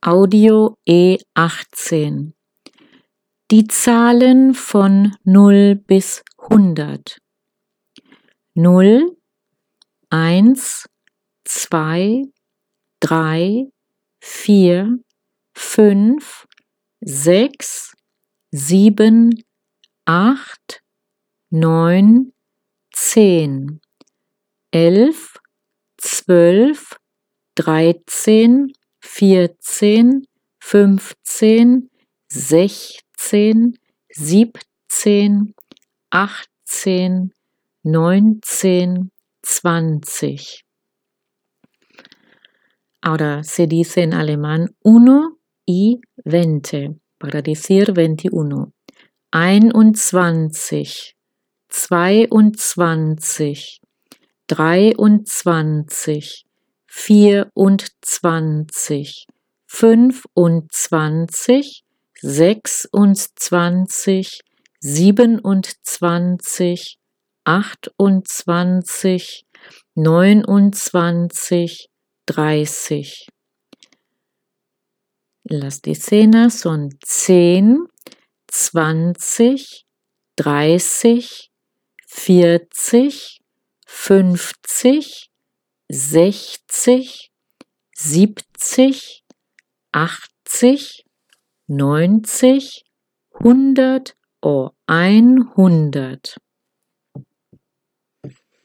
Audio E18 Die Zahlen von 0 bis 100 0 1 2 3 4 5 6 7 8 9 10 11 12 13 vierzehn, fünfzehn, sechzehn, siebzehn, achtzehn, neunzehn, zwanzig. Ahora se dice en alemán uno y veinte, para decir veintiuno. Einundzwanzig, zweiundzwanzig, dreiundzwanzig, vierundzwanzig, fünfundzwanzig, sechsundzwanzig, siebenundzwanzig, achtundzwanzig, neunundzwanzig, dreißig. Las decenas son zehn, zwanzig, dreißig, vierzig, fünfzig, sechzig, siebzig, achtzig, neunzig, hundert oder einhundert.